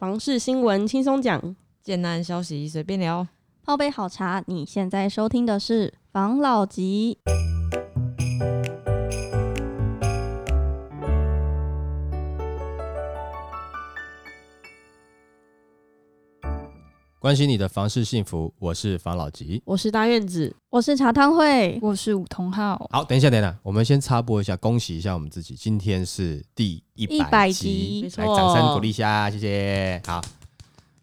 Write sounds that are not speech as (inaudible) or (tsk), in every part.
房事新闻轻松讲，简单消息随便聊。泡杯好茶，你现在收听的是房老吉。关心你的房事幸福，我是房老吉。我是大院子，我是茶汤会，我是梧桐浩。好，等一下，等一下，我们先插播一下，恭喜一下我们自己，今天是第一百集来掌声鼓励一下，谢谢。好，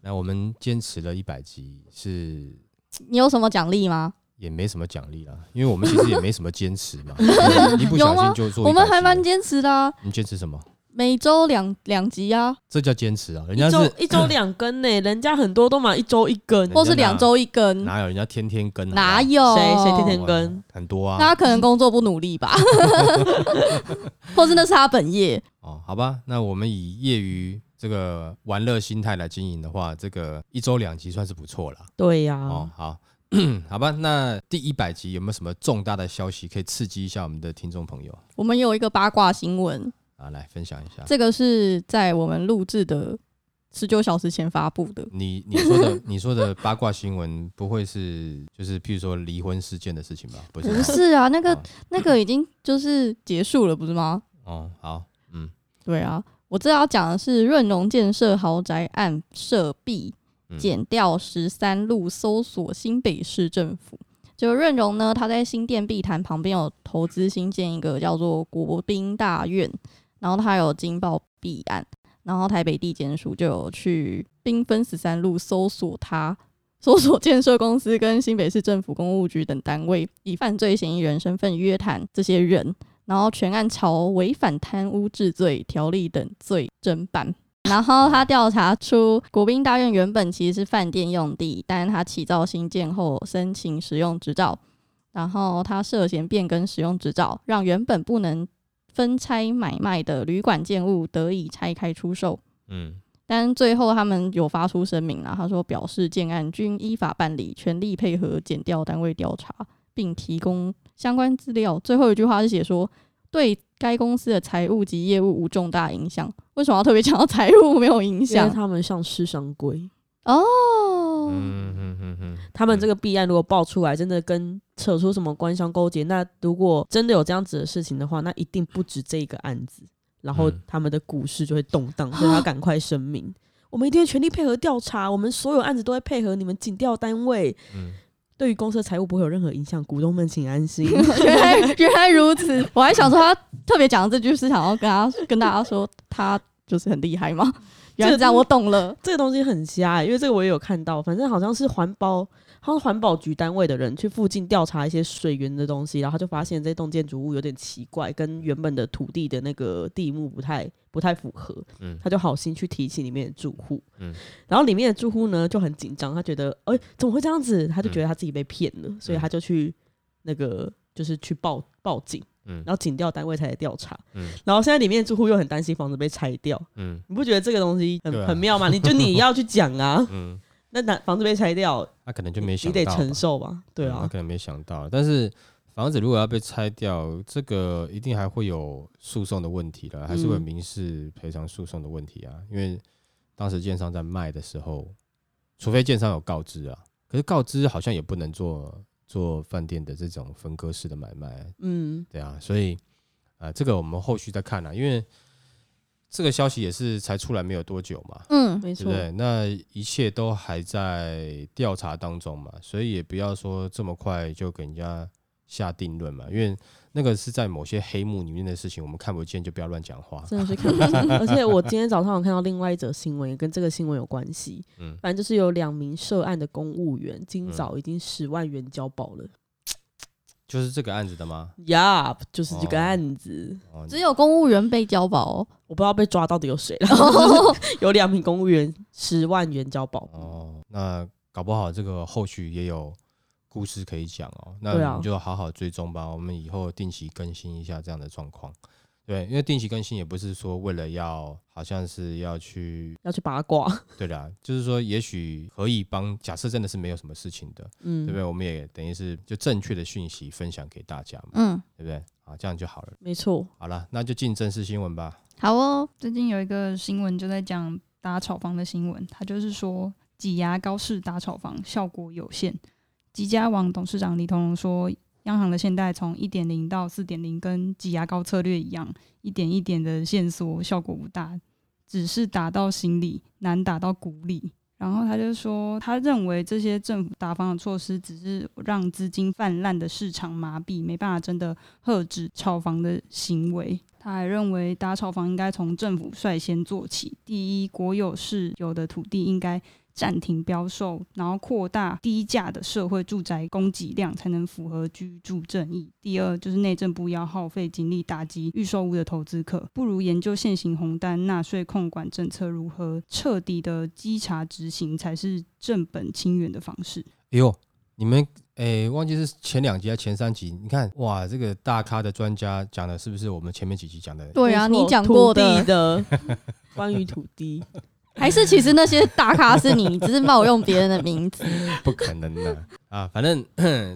那我们坚持了一百集，是你有什么奖励吗？也没什么奖励啦，因为我们其实也没什么坚持嘛，一 (laughs) 不小心就做100集了。我们还蛮坚持的、啊，你坚持什么？每周两两集啊，这叫坚持啊！人一周家是一周两更呢，(laughs) 人家很多都嘛一周一更，或是两周一更，哪有人家天天跟？哪有？谁谁天天哇跟？很多啊。那他可能工作不努力吧，(laughs) (laughs) 或是那是他本业。哦，好吧，那我们以业余这个玩乐心态来经营的话，这个一周两集算是不错了。对呀、哦，好，(clears throat) 好吧，那第一百集有没有什么重大的消息可以刺激一下我们的听众朋友我们有一个八卦新闻，啊？来分享一下。这个是在我们录制的十九小时前发布的。你你说的你说的八卦新闻，不会是就是譬如说离婚事件的事情吧？不是，不是啊，那个哦那个已经就是结束了，不是吗？(laughs) 哦，好，嗯对啊，我这要讲的是润荣建设豪宅案涉弊，嗯减掉十三路搜索新北市政府。就润荣呢，他在新店碧潭旁边有投资新建一个叫做国宾大院，然后他有惊爆弊案，然后台北地检署就有去兵分十三路搜索他。搜索建设公司跟新北市政府公务局等单位，以犯罪嫌疑人身份约谈这些人，然后全案朝违反贪污治罪条例等罪侦办。然后他调查出国宾大院原本其实是饭店用地，但是他起造新建后申请使用执照，然后他涉嫌变更使用执照，让原本不能分拆买卖的旅馆建物得以拆开出售。嗯但最后他们有发出声明啦，他说表示建案均依法办理，全力配合检调单位调查，并提供相关资料。最后一句话是写说，对该公司的财务及业务无重大影响。为什么要特别强调财务没有影响因为响？他们像市商规，哦，嗯嗯嗯嗯，他们这个弊案如果爆出来，真的跟扯出什么官商勾结，那如果真的有这样子的事情的话，那一定不止这个案子，然后嗯。他们的股市就会动荡，所 (gasps) 以他赶快声明，我们一定会全力配合调查，我们所有案子都会配合你们警调单位，嗯。对于公司的财务不会有任何影响，股东们请安心。原 (laughs) 来原来如此，(laughs) 我还想说他特别讲这句是想要跟他跟大家说他就是很厉害吗？原来是这样，我懂了。这个东西很瞎、欸，因为这个我也有看到，反正好像是环保，好像环保局单位的人去附近调查一些水源的东西，然后他就发现这栋建筑物有点奇怪，跟原本的土地的那个地目不太不太符合，嗯他就好心去提醒里面的住户，嗯然后里面的住户呢就很紧张，他觉得哎、怎么会这样子？他就觉得他自己被骗了，所以他就去那个就是去报报警。嗯。然后警调单位才来调查，嗯。然后现在里面住户又很担心房子被拆掉，嗯。你不觉得这个东西很、啊。很妙吗？你就你要去讲啊，(laughs) 嗯，那那房子被拆掉，他可能就没想你得承受吧？对啊，嗯他可能没想到，但是房子如果要被拆掉，这个一定还会有诉讼的问题了，还是会民事赔偿诉讼的问题啊。因为当时建商在卖的时候，除非建商有告知啊，可是告知好像也不能做做饭店的这种分割式的买卖，嗯，对啊，所以啊、呃这个我们后续再看啊，因为这个消息也是才出来没有多久嘛，嗯，没错对不，对？那一切都还在调查当中嘛，所以也不要说这么快就给人家下定论嘛，因为那个是在某些黑幕里面的事情，我们看不见就不要乱讲话。真的是看不见。(laughs) 而且我今天早上有看到另外一则新闻，也跟这个新闻有关系。嗯反正就是有两名涉案的公务员，今早已经十万元交保了。就是这个案子的吗？呀、就是这个哦案子，哦，只有公务员被交保、哦。我不知道被抓到底有谁了。(laughs) (laughs) 有两名公务员十万元交保。哦，那搞不好这个后续也有故事可以讲哦。那我们就好好追踪吧，我们以后定期更新一下这样的状况。对，因为定期更新也不是说为了要，好像是要去，要去八卦，(laughs) 对啦，就是说也许可以帮，假设真的是没有什么事情的，嗯，对不对？我们也等于是就正确的讯息分享给大家嘛，嗯，对不对？啊，这样就好了。没错，好了，那就进正式新闻吧。好哦，最近有一个新闻就在讲打炒房的新闻，他就是说挤牙膏式打炒房效果有限。吉家网董事长李同荣说，央行的现代从一点零到四点零，跟挤牙膏策略一样，一点一点的线索效果不大，只是打到心里，难打到骨里。然后他就说，他认为这些政府打房的措施只是让资金泛滥的市场麻痹，没办法真的遏制炒房的行为。他还认为打炒房应该从政府率先做起，第一，国有是有的土地应该暂停标售，然后扩大低价的社会住宅供给量，才能符合居住正义。第二，就是内政部要耗费精力打击预售屋的投资客，不如研究现行红单纳税控管政策如何彻底的稽查执行，才是正本清源的方式。哎呦，你们诶，忘记是前两集还是前三集？你看哇，这个大咖的专家讲的是不是我们前面几集讲的？对啊，你讲过的，的 (laughs) 关于土地，还是其实那些大咖是你，只是冒用别人的名字。(laughs) 不可能的啊！反正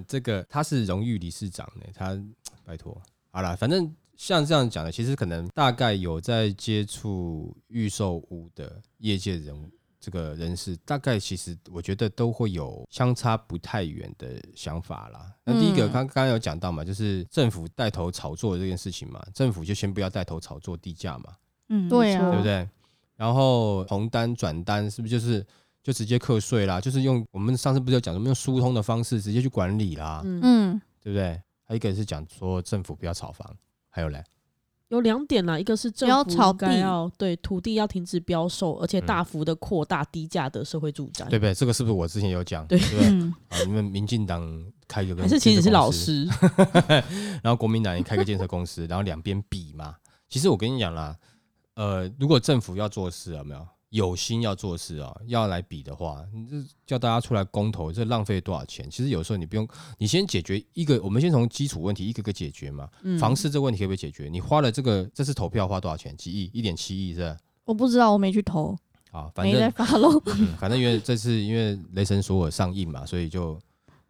这个他是荣誉理事长呢，他拜托好了，反正像这样讲的，其实可能大概有在接触预售屋的业界人物。这个人士大概其实我觉得都会有相差不太远的想法啦。那第一个刚刚有讲到嘛，就是政府带头炒作这件事情嘛，政府就先不要带头炒作地价嘛，嗯，对啊对不对？然后红单转单是不是就是就直接课税啦？就是用我们上次不是有讲什么用疏通的方式直接去管理啦，嗯，嗯，对不对？还有一个是讲说政府不要炒房，还有嘞，有两点啦，一个是政不要炒府应该地要对土地要停止标售，而且嗯大幅的扩大低价的社会住宅，对不对？这个是不是我之前有讲？对对不对？嗯，啊，你们民进党开一个跟还是其实是老师，(laughs) 然后国民党也开个建设公司，然后两边比嘛。其实我跟你讲啦，呃，如果政府要做事，有没有有心要做事啊，要来比的话，你这叫大家出来公投，这浪费多少钱？其实有时候你不用，你先解决一个，我们先从基础问题一个个解决嘛。嗯房市这个问题可不可以解决？你花了这个这次投票花多少钱？几亿？一点七亿是吧？我不知道，我没去投，啊，反没在正、发喽。嗯反正因为这次因为雷神索尔上映嘛，所以就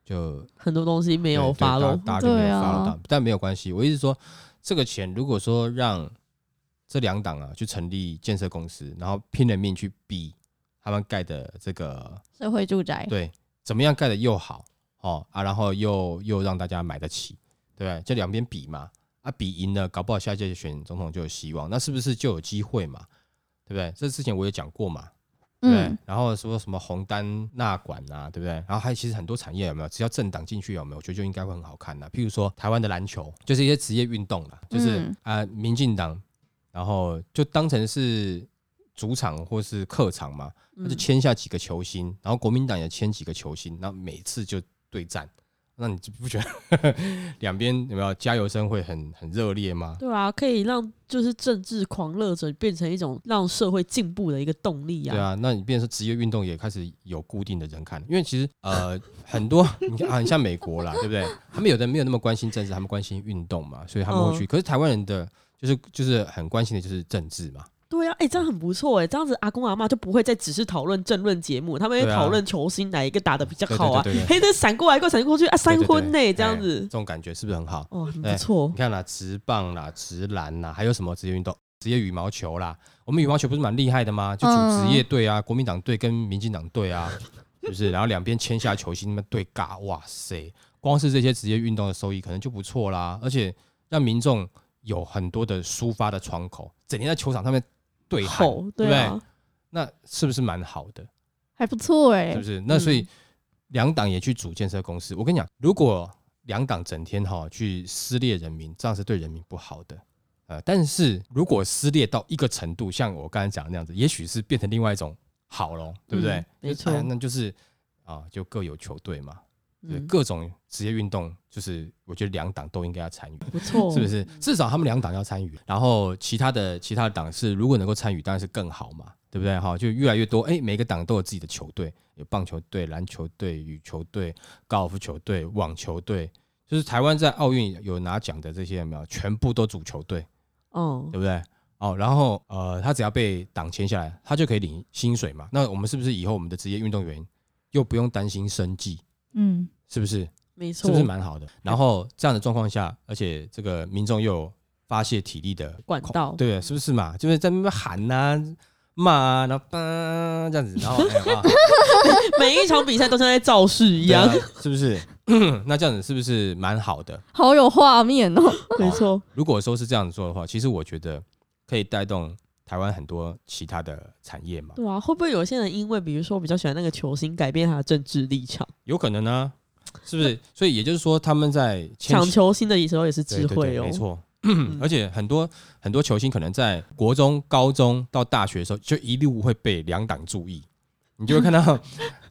就很多东西没没有发喽，大家就没有对啊发了到，但没有关系。我意思说，这个钱如果说让这两党啊去成立建设公司，然后拼了命去比他们盖的这个社会住宅，对怎么样盖的又好哦啊，然后又又让大家买得起，对不对？这两边比嘛啊，比赢了，搞不好下届选总统就有希望，那是不是就有机会嘛？对不对？这之前我也讲过嘛，对然后说什么红单纳管啊，对不对？然后还有其实很多产业有没有？只要政党进去有没有？我觉得就应该会很好看的。譬如说台湾的篮球，就是一些职业运动啦，就是嗯啊、民进党，然后就当成是主场或是客场嘛，他就嗯签下几个球星，然后国民党也签几个球星，然后每次就对战。那你就不觉得 (laughs) 两边有没有加油声会很很热烈吗？对啊，可以让就是政治狂热者变成一种让社会进步的一个动力啊。对啊，那你变成职业运动也开始有固定的人看，因为其实呃很多 (laughs) 你看啊，你像美国啦，对不对？他们有的没有那么关心政治，他们关心运动嘛，所以他们会去。嗯可是台湾人的就是就是很关心的就是政治嘛，对啊，哎、这样很不错哎，这样子阿公阿妈就不会再只是讨论政论节目，他们会对啊讨论球星哪一个打的比较好啊。对对对对嘿，那闪过来，过闪过去啊，三对对婚呢，这样子这，种感觉是不是很好？哦，很不错你。看啦，直棒啦、直篮啦，还有什么职业运动？职业羽毛球啦，我们羽毛球不是蛮厉害的吗？就组嗯职业队啊，国民党队跟民进党队啊，是不是？然后两边签下球星，他们对尬，哇塞！光是这些职业运动的收益可能就不错啦，而且让民众有很多的抒发的窗口，整天在球场上面对喊，吼，对不对？啊，那是不是蛮好的？还不错哎是不。是？那所以嗯两党也去组建设公司。我跟你讲，如果两党整天哈去撕裂人民，这样是对人民不好的。呃，但是如果撕裂到一个程度，像我刚才讲的那样子，也许是变成另外一种好咯，对不对？嗯没错那就是啊，就各有球队嘛，对，嗯，各种职业运动，就是我觉得两党都应该要参与。不错，是不是？至少他们两党要参与，然后其他的其他的党是如果能够参与，当然是更好嘛，对不对？哈，就越来越多，哎，每个党都有自己的球队，有棒球队、篮球队、羽球队、高尔夫球队、网球队，就是台湾在奥运有拿奖的这些有没有？全部都组球队，嗯对，不对？哦，然后呃，他只要被党签下来，他就可以领薪水嘛。那我们是不是以后我们的职业运动员又不用担心生计？嗯，是不是？没错，是不是蛮好的？然后这样的状况下，而且这个民众又有发泄体力的管道对，是不是嘛？就是在那边喊呐、骂啊，然后叭这样子，然后 (laughs) 每一场比赛都像在造势一样，啊是不是？(clears throat) 那这样子是不是蛮好的？好有画面哦。没错。如果说是这样做的话，其实我觉得可以带动台湾很多其他的产业嘛，对啊，会不会有些人因为比如说比较喜欢那个球星，改变他的政治立场？有可能呢、是不是？所以也就是说，他们在抢球星的时候也是智慧哦，对没错。嗯 (clears throat) 而且很多很多球星可能在国中、高中到大学的时候，就一路会被两党注意。你就会看到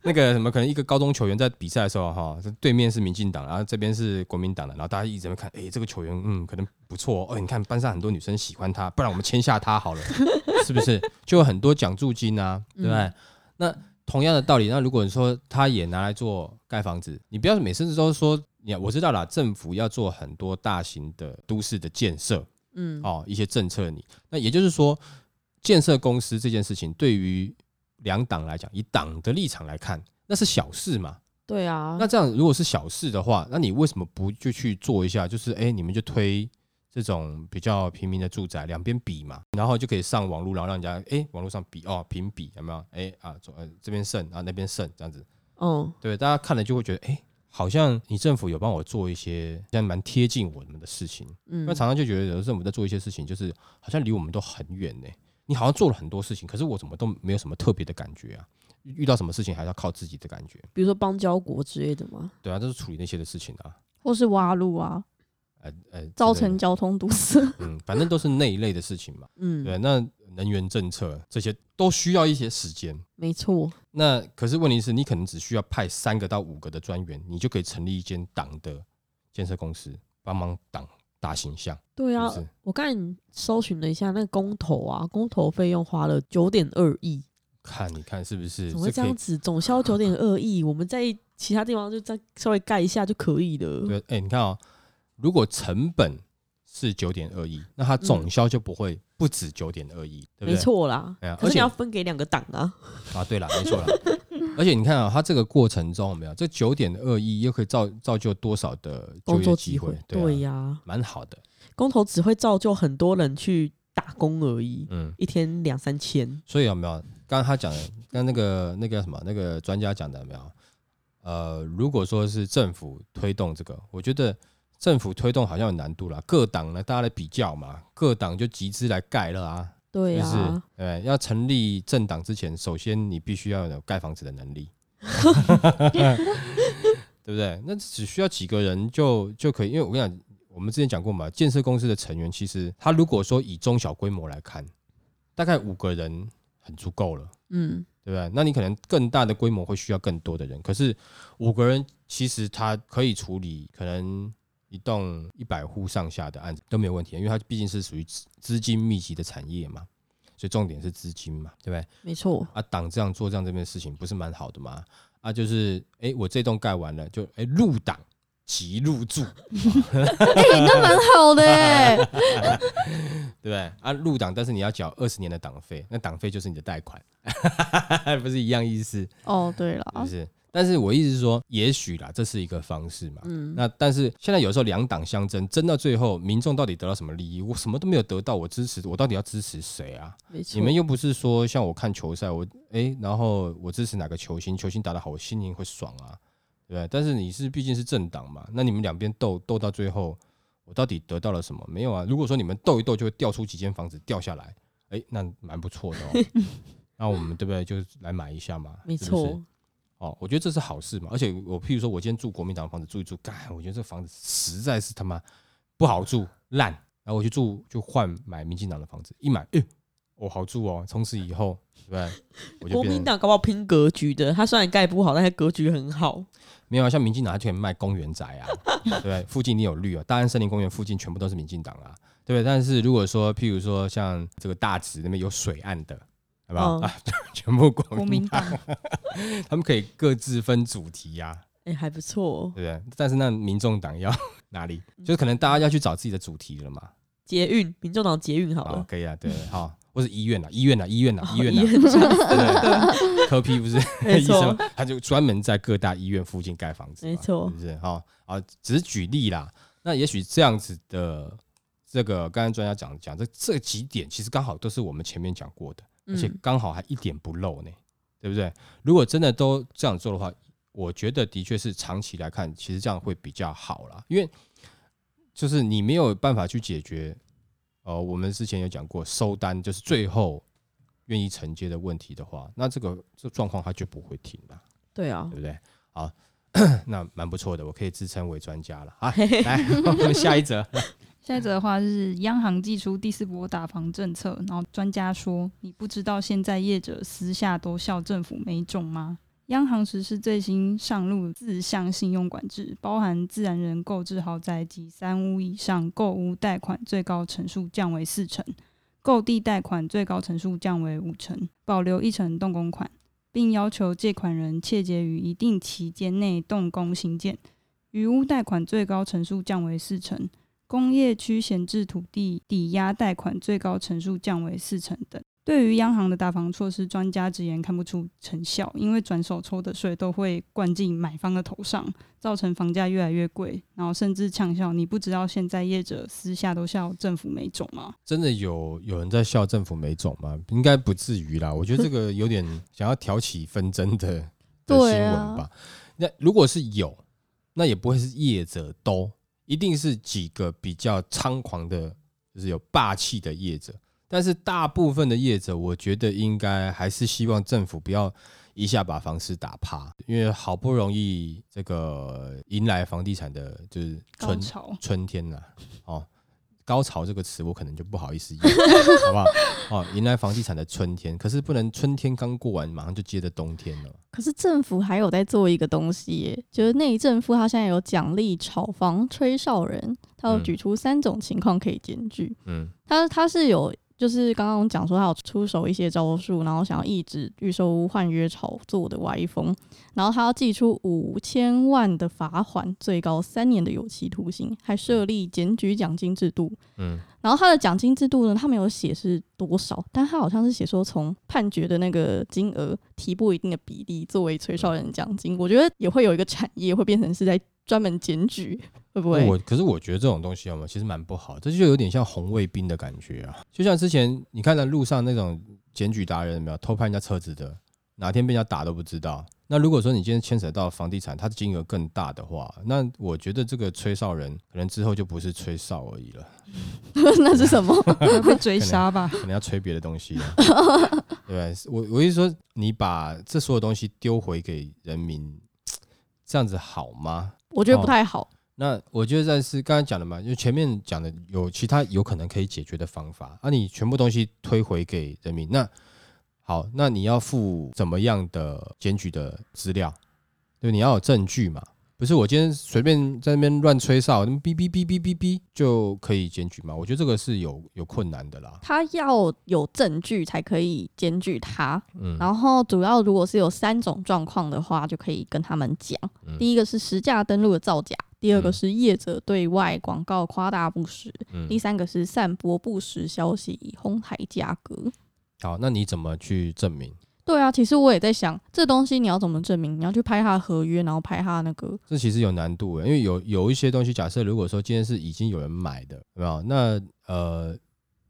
那个什么，可能一个高中球员在比赛的时候，哈，对面是民进党，然后这边是国民党的，然后大家一直在看，哎、这个球员，嗯，可能不错哦。哦你看班上很多女生喜欢他，不然我们签下他好了，(laughs) 是不是？就有很多奖助金啊，对不对？嗯那同样的道理，那如果你说他也拿来做盖房子，你不要每次都说，你我知道啦，政府要做很多大型的都市的建设，嗯，哦，一些政策你，那也就是说，建设公司这件事情对于两党来讲，以党的立场来看，那是小事嘛。对啊，那这样如果是小事的话，那你为什么不就去做一下？就是哎、你们就推这种比较平民的住宅，两边比嘛，然后就可以上网络，然后让人家哎、网络上比哦，评比有没有？哎、啊，这边胜啊，那边胜这样子，嗯，对，大家看了就会觉得哎。好像你政府有帮我做一些，像蛮贴近我们的事情，嗯那常常就觉得有的政府在做一些事情，就是好像离我们都很远呢。你好像做了很多事情，可是我怎么都没有什么特别的感觉啊？遇到什么事情还是要靠自己的感觉。比如说邦交国之类的吗，对啊，就是处理那些的事情啊。或是挖路啊，呃呃，造成交通堵塞。(laughs) 嗯，反正都是那一类的事情嘛。嗯，对，那能源政策这些都需要一些时间。没错，那可是问题是你可能只需要派三个到五个的专员，你就可以成立一间党的建设公司，帮忙党打形象，对啊是，是？我刚才搜寻了一下那个公投啊，公投费用花了九点二亿，看你看是不是？怎么会这样子？总销九点二亿，(laughs) 我们在其他地方就再稍微盖一下就可以了。对，哎、你看哦，如果成本是九点二亿，那它总销就不会不止九点二亿，对不对？没错啦而且可是你要分给两个党啊。啊，对了，没错了。(laughs) 而且你看啊、他这个过程中有没有这九点二亿又可以造造就多少的就工作业机会？，对呀，蛮好的。公投只会造就很多人去打工而已，嗯，一天两三千。所以有没有刚刚他讲的，刚刚那个那个什么那个专家讲的有没有？呃，如果说是政府推动这个，我觉得政府推动好像有难度啦。各党呢，大家来比较嘛，各党就集资来盖了啊。对是不是，？对，要成立政党之前，首先你必须要有盖房子的能力，(laughs) 对不对？那只需要几个人就就可以，因为我跟你讲，我们之前讲过嘛，建设公司的成员其实他如果说以中小规模来看，大概五个人很足够了。嗯，对不对？那你可能更大的规模会需要更多的人，可是五个人其实他可以处理可能一栋一百户上下的案子都没有问题，因为它毕竟是属于资资金密集的产业嘛，所以重点是资金嘛，对不对？没错。啊，党这样做这样这边的事情不是蛮好的吗？啊，就是哎，我这栋盖完了，就哎入党即入住，哎、那蛮好的哎、(laughs) 对不对？啊，入党，但是你要缴二十年的党费，那党费就是你的贷款，(laughs) 不是一样意思？哦，对了不，是？但是我意思是说，也许啦，这是一个方式嘛。嗯，那但是现在有时候两党相争，争到最后，民众到底得到什么利益？我什么都没有得到，我支持我到底要支持谁啊？你们又不是说像我看球赛，我诶，然后我支持哪个球星，球星打得好，我心情会爽啊，对？但是你是毕竟是政党嘛，那你们两边斗斗到最后，我到底得到了什么？没有啊。如果说你们斗一斗就会掉出几间房子掉下来，诶，那蛮不错的哦。(laughs) 那我们对不对？就来买一下嘛，没是不是错，哦，我觉得这是好事嘛。而且我譬如说，我今天住国民党的房子住一住，干，我觉得这房子实在是他妈不好住，烂。然后我去住就换买民进党的房子，一买，哎、我、好住哦。从此以后，对不对？(laughs) 我就国民成党搞不好拼格局的，他虽然盖不好，但是格局很好。没有啊，像民进党他全卖公园宅啊，(laughs) 对不对？附近你有绿啊，大安森林公园附近全部都是民进党啊，对不对？但是如果说譬如说像这个大直那边有水岸的，好不好、嗯啊？(laughs) 全部国国民民党他们可以各自分主题呀、哎、还不错。对不对？但是那民众党要哪里？就是可能大家要去找自己的主题了嘛。捷运，民众党捷运好好，了，可以啊，对，好，或是医院啊，医院啊，医院啊，医院啊，医院 (laughs) 这样对对，科批不是 (laughs) 没医生错，他就专门在各大医院附近盖房子，没错是不是？好，啊，只是举例啦。那也许这样子的这个，刚刚专家讲讲这这几点，其实刚好都是我们前面讲过的。而且嗯刚好还一点不漏呢，对不对？如果真的都这样做的话，我觉得的确是长期来看，其实这样会比较好啦，因为就是你没有办法去解决，呃，我们之前有讲过收单就是最后愿意承接的问题的话，那这个这状况它就不会停了，对啊对，不对？好，(clears throat) 那蛮不错的，我可以自称为专家了啊。(laughs) 来，我们下一则，(laughs) 下一则的话是央行祭出第四波打房政策，然后专家说，你不知道现在业者私下都笑政府没种吗？央行实施最新上路四项信用管制，包含自然人购置豪宅及三屋以上购屋贷款最高成数降为四成，购地贷款最高成数降为五成，保留一成动工款，并要求借款人切结于一定期间内动工兴建。余屋贷款最高成数降为四成，工业区闲置土地抵押贷款最高成数降为四成等。对于央行的打房措施，专家直言看不出成效，因为转手抽的税都会灌进买方的头上，造成房价越来越贵，然后甚至呛笑。你不知道现在业者私下都笑政府没种吗？真的有有人在笑政府没种吗？应该不至于啦。我觉得这个 (laughs) 有点想要挑起纷争的 (laughs) 的新闻吧。那如果是有，那也不会是业者都，一定是几个比较猖狂的，就是有霸气的业者。但是大部分的业者，我觉得应该还是希望政府不要一下把房市打趴，因为好不容易这个迎来房地产的就是春高潮，春天呐、哦，高潮这个词我可能就不好意思用，好不好？哦，迎来房地产的春天，可是不能春天刚过完，马上就接着冬天了。可是政府还有在做一个东西耶，就是内政府他现在有奖励炒房吹哨人，他有嗯举出三种情况可以检举。嗯他他是有就是刚刚讲说他有出手一些招数，然后想要抑制预售屋换约炒作的歪风，然后他要寄出五千万的罚款，最高三年的有期徒刑，还设立检举奖金制度。嗯，然后他的奖金制度呢，他没有写是多少，但他好像是写说从判决的那个金额提拨一定的比例作为催收人奖金。我觉得也会有一个产业会变成是在专门检举，会不会？我可是我觉得这种东西有没有，其实蛮不好，这就有点像红卫兵的感觉啊。就像之前你看到路上那种检举达人有没有偷拍人家车子的，哪天被人家打都不知道。那如果说你今天牵扯到房地产，它的金额更大的话，那我觉得这个吹哨人可能之后就不是吹哨而已了。(laughs) 那是什么？会被 (laughs) 追杀吧？可能要吹别的东西了，对？我我意思说，你把这所有东西丢回给人民，这样子好吗？我觉得不太好。那我觉得在是刚才讲的嘛，就前面讲的有其他有可能可以解决的方法，啊，你全部东西推回给人民，那好，那你要付怎么样的检举的资料？对，你要有证据嘛，不是我今天随便在那边乱吹哨，那么哔哔哔哔哔哔就可以检举嘛？我觉得这个是有有困难的啦。他要有证据才可以检举他，嗯，然后主要如果是有三种状况的话，就可以跟他们讲。嗯第一个是实价登录的造假，第二个嗯是业者对外广告夸大不实，嗯第三个是散播不实消息以哄抬价格。好，那你怎么去证明？对啊，其实我也在想，这东西你要怎么证明？你要去拍他的合约，然后拍他那个，这其实有难度的，因为有有一些东西，假设如果说今天是已经有人买的，有没有？那呃，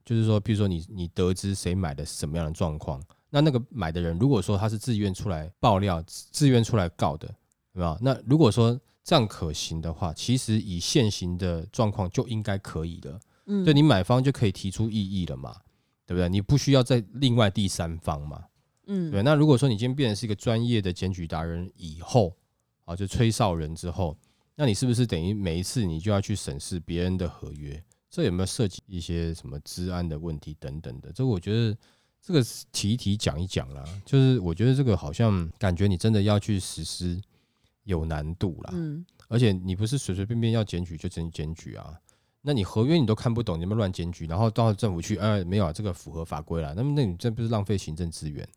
就是说，比如说你你得知谁买的是什么样的状况，那那个买的人如果说他是自愿出来爆料、自自愿出来告的，有没有？那如果说这样可行的话，其实以现行的状况就应该可以了，嗯对你买方就可以提出异议了嘛，对不对？你不需要再另外第三方嘛。嗯对，那如果说你今天变成是一个专业的检举达人以后，啊，就吹哨人之后，那你是不是等于每一次你就要去审视别人的合约？这有没有涉及一些什么治安的问题等等的？这个我觉得这个提一提讲一讲啦，就是我觉得这个好像感觉你真的要去实施有难度啦，嗯而且你不是随随便便要检举就真检举啊。那你合约你都看不懂，你们乱检举，然后到政府去，哎，没有啊，这个符合法规了，那么那你这不是浪费行政资源？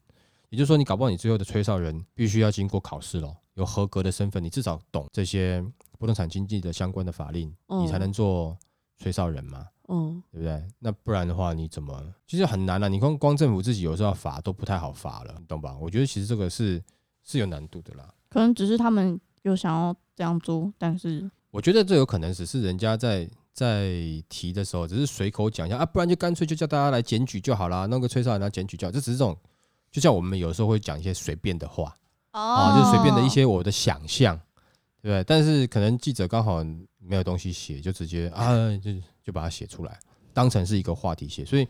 也就是说，你搞不好你最后的吹哨人必须要经过考试喽，有合格的身份，你至少懂这些不动产经济的相关的法令，你才哦能做吹哨人嘛，嗯，对不对？那不然的话，你怎么其实很难啊？你光光政府自己有时候要罚都不太好罚了，你懂吧？我觉得其实这个是是有难度的啦。可能只是他们有想要这样做，但是我觉得这有可能只是人家在在提的时候，只是随口讲一下啊，不然就干脆就叫大家来检举就好啦，弄个吹哨人来检举就好，这只是这种，就像我们有时候会讲一些随便的话啊，就是随便的一些我的想象，对不对？但是可能记者刚好没有东西写，就直接啊，就就把它写出来，当成是一个话题写。所以，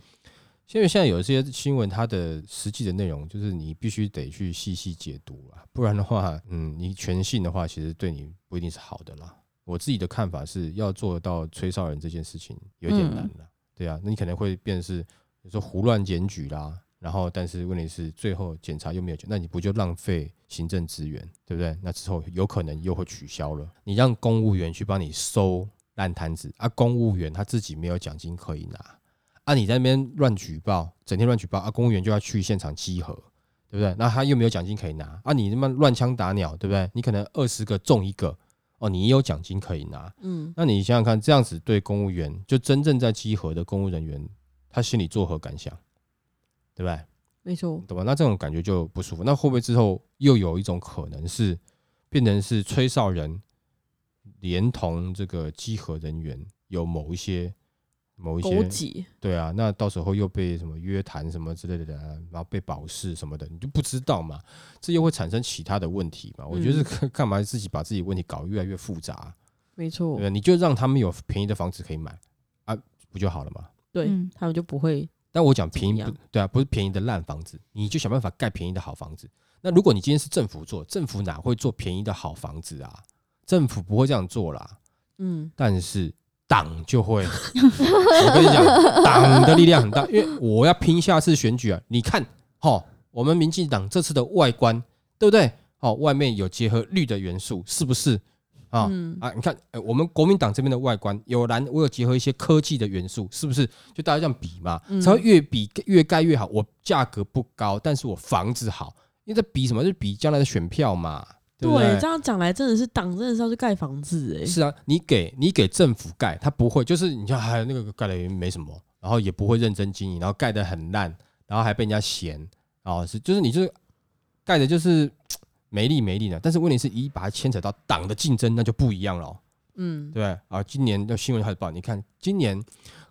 因为现在有一些新闻，它的实际的内容就是你必须得去细细解读啊，不然的话，嗯，你全信的话，其实对你不一定是好的啦。我自己的看法是要做到吹哨人这件事情有点难了，对啊，那你可能会变成是有时候胡乱检举啦，然后但是问题是最后检查又没有检，那你不就浪费行政资源，对不对？那之后有可能又会取消了。你让公务员去帮你收烂摊子啊，公务员他自己没有奖金可以拿啊，你在那边乱举报，整天乱举报啊，公务员就要去现场稽核，对不对？那他又没有奖金可以拿啊，你他妈乱枪打鸟，对不对？你可能二十个中一个。哦，你也有奖金可以拿，嗯，那你想想看，这样子对公务员，就真正在稽核的公务人员，他心里作何感想？对不对？没错，懂吧？那这种感觉就不舒服。那会不会之后又有一种可能是，变成是吹哨人连同这个稽核人员有某一些？某一些对啊，那到时候又被什么约谈什么之类的，然后被保释什么的，你就不知道嘛？这又会产生其他的问题嘛？我觉得 (laughs) 干嘛自己把自己问题搞越来越复杂？没错，对，你就让他们有便宜的房子可以买啊，不就好了嘛？对他们就不会。但我讲便宜不对啊，不是便宜的烂房子，你就想办法盖便宜的好房子。那如果你今天是政府做，政府哪会做便宜的好房子啊？政府不会这样做啦。嗯，但是。党就会，(laughs) 我跟你讲，党的力量很大，因为我要拼下次选举啊！你看，哈，我们民进党这次的外观，对不对？哦，外面有结合绿的元素，是不是？啊啊，你看，哎，我们国民党这边的外观有蓝，我有结合一些科技的元素，是不是？就大家这样比嘛，才会越比越盖越好。我价格不高，但是我房子好，因为这比什么？就是比将来的选票嘛。对，这样讲来真的是党真的是要去盖房子哎。是啊，你给你给政府盖，他不会，就是你像还有那个盖的也没什么，然后也不会认真经营，然后盖的很烂，然后还被人家嫌，啊是就是你就是盖的就是 (tsk) 没力没力的。但是问题是，一把它牵扯到党的竞争，那就不一样了。嗯，对啊，今年的新闻开始报，你看今年。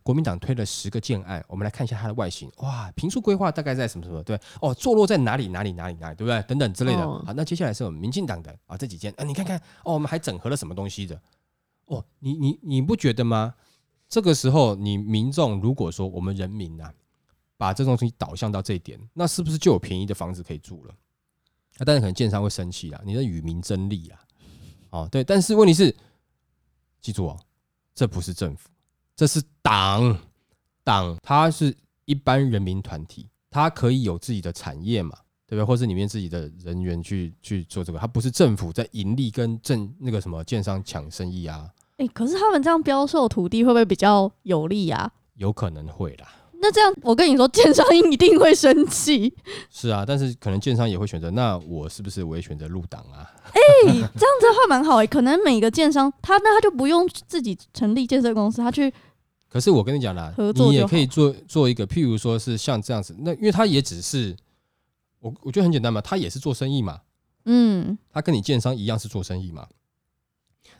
国民党推了十个建案，我们来看一下它的外形。哇，平数规划大概在什么什么？对，哦，坐落在哪里哪里哪里哪里，对不对？等等之类的。好，那接下来是我们民进党的啊，这几间啊，你看看哦，我们还整合了什么东西的？哦，你你你不觉得吗？这个时候，你民众如果说我们人民啊，把这东西导向到这一点，那是不是就有便宜的房子可以住了？那当然可能建商会生气啊，你在与民争利啊。哦，对，但是问题是，记住哦，这不是政府。这是党，党它是一般人民团体，它可以有自己的产业嘛，对不对？或是里面自己的人员去去做这个，它不是政府在盈利跟政那个什么建商抢生意啊。哎，可是他们这样标售土地会不会比较有利啊？有可能会啦。那这样，我跟你说，建商一定会生气。是啊，但是可能建商也会选择，那我是不是我也选择入党啊？哎，这样子的话蛮好哎，可能每个建商他那他就不用自己成立建设公司，他去。可是我跟你讲啦，你也可以做做一个，譬如说是像这样子，那因为他也只是我我觉得很简单嘛，他也是做生意嘛，嗯，他跟你建商一样是做生意嘛，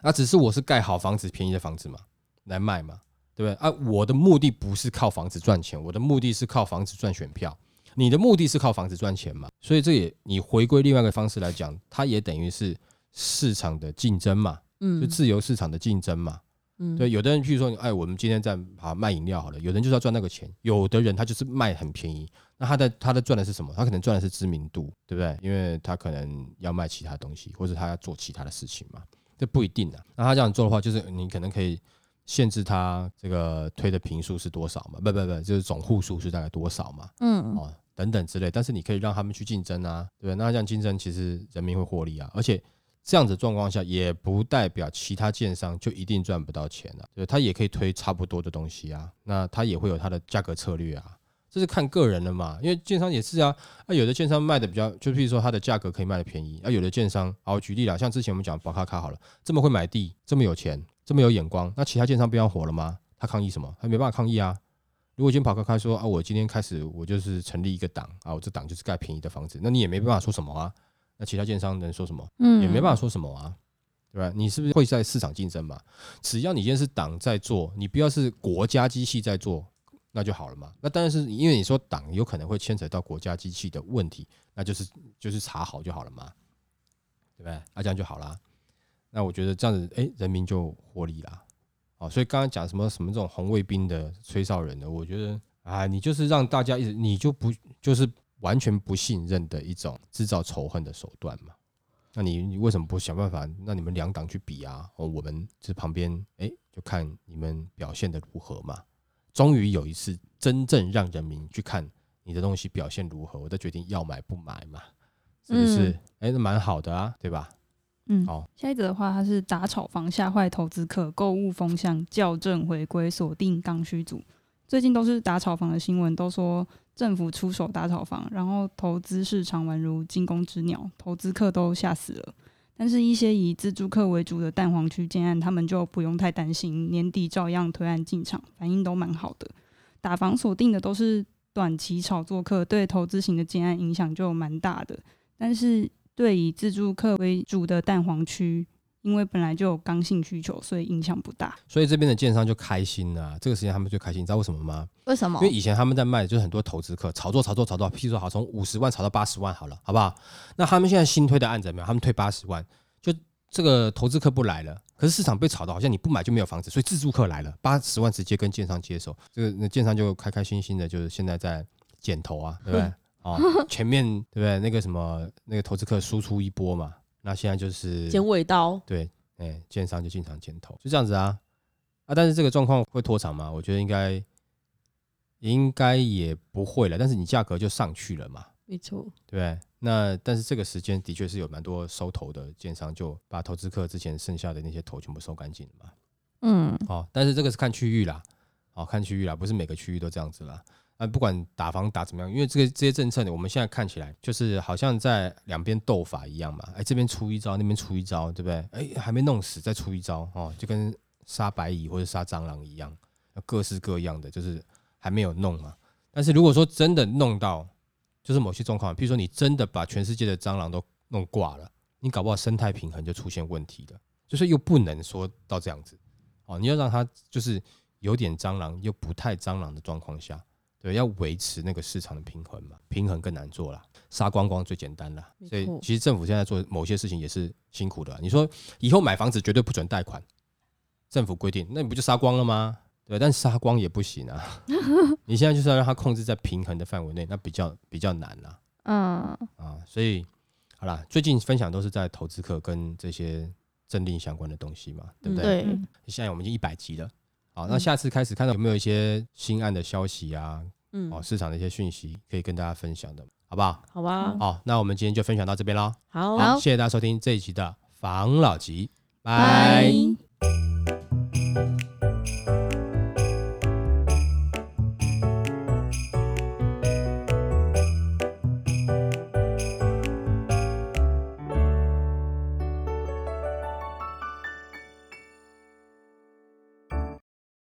那只是我是盖好房子便宜的房子嘛来卖嘛。对不对啊？我的目的不是靠房子赚钱，我的目的是靠房子赚选票。你的目的是靠房子赚钱嘛？所以这也你回归另外一个方式来讲，它也等于是市场的竞争嘛，嗯，就自由市场的竞争嘛，嗯，对。有的人譬如说，哎，我们今天在啊卖饮料好了，有人就是要赚那个钱，有的人他就是卖很便宜，那他的他的赚的是什么？他可能赚的是知名度，对不对？因为他可能要卖其他东西，或者他要做其他的事情嘛，这不一定的。那他这样做的话，就是你可能可以。限制它这个推的频数是多少嘛？不不不，就是总户数是大概多少嘛？嗯，哦，等等之类。但是你可以让他们去竞争啊，对吧？那这样竞争，其实人民会获利啊。而且这样子状况下，也不代表其他建商就一定赚不到钱啊。对，他也可以推差不多的东西啊。那他也会有他的价格策略啊，这是看个人的嘛。因为建商也是啊，啊，有的建商卖的比较，就譬如说它的价格可以卖的便宜，啊，有的建商，好举例啦，像之前我们讲宝卡卡好了，这么会买地，这么有钱。这么有眼光，那其他建商不要火了吗？他抗议什么？他没办法抗议啊！如果今天跑开开说啊，我今天开始我就是成立一个党啊，我这党就是盖便宜的房子，那你也没办法说什么啊？那其他建商能说什么？嗯，也没办法说什么啊，对吧？你是不是会在市场竞争嘛？只要你今天是党在做，你不要是国家机器在做，那就好了嘛。那当然是因为你说党有可能会牵扯到国家机器的问题，那就是就是查好就好了嘛，对不对？那这样就好啦。那我觉得这样子，哎，人民就获利啦。哦，所以刚刚讲什么什么这种红卫兵的吹哨人的，我觉得啊，你就是让大家一直你就不就是完全不信任的一种制造仇恨的手段嘛。那你你为什么不想办法让你们两党去比啊？哦，我们这旁边哎，就看你们表现的如何嘛。终于有一次真正让人民去看你的东西表现如何，我再决定要买不买嘛，是不是？哎，那蛮好的啊，对吧？嗯，好。下一则的话，它是打炒房吓坏投资客，购物风向校正回归，锁定刚需组。最近都是打炒房的新闻，都说政府出手打炒房，然后投资市场宛如惊弓之鸟，投资客都吓死了。但是，一些以自助客为主的蛋黄区建案，他们就不用太担心，年底照样推案进场，反应都蛮好的。打房锁定的都是短期炒作客，对投资型的建案影响就蛮大的。但是，对以自助客为主的蛋黄区，因为本来就有刚性需求，所以影响不大。所以这边的建商就开心了，这个时间他们最开心，你知道为什么吗？为什么？因为以前他们在卖，就是很多投资客炒作、炒作、炒作，譬如说好从五十万炒到八十万好了，好不好？那他们现在新推的案子没有？他们推八十万，就这个投资客不来了，可是市场被炒到好像你不买就没有房子，所以自住客来了，八十万直接跟建商接手，这个那建商就开开心心的，就是现在在减头啊，对不对？(laughs) 哦，前面对不对？那个什么那个投资客输出一波嘛，那现在就是剪尾刀，对，哎，建商就进场剪头，就这样子啊啊！但是这个状况会拖长吗？我觉得应该应该也不会了，但是你价格就上去了嘛，没错，对？那但是这个时间的确是有蛮多收头的建商就把投资客之前剩下的那些头全部收干净了嘛。嗯，哦，但是这个是看区域啦，哦，看区域啦，不是每个区域都这样子啦。啊，不管打房打怎么样，因为这个这些政策呢，我们现在看起来就是好像在两边斗法一样嘛。哎，这边出一招，那边出一招，对不对？哎，还没弄死，再出一招哦，就跟杀白蚁或者杀蟑螂一样，各式各样的，就是还没有弄嘛。但是如果说真的弄到，就是某些状况，比如说你真的把全世界的蟑螂都弄挂了，你搞不好生态平衡就出现问题了。就是又不能说到这样子哦，你要让它就是有点蟑螂又不太蟑螂的状况下。对，要维持那个市场的平衡嘛，平衡更难做了，杀光光最简单了。所以其实政府现在做某些事情也是辛苦的。你说以后买房子绝对不准贷款，政府规定，那你不就杀光了吗？对，但杀光也不行啊。(laughs) 你现在就是要让它控制在平衡的范围内，那比较比较难了。嗯啊，所以好啦，最近分享都是在投资客跟这些政令相关的东西嘛，对不对？对，现在我们已经一百集了。好，那下次开始看到有没有一些新案的消息啊？嗯，哦，市场的一些讯息可以跟大家分享的，好不好？好吧。好，那我们今天就分享到这边喽。好，好谢谢大家收听这一集的防老集，拜。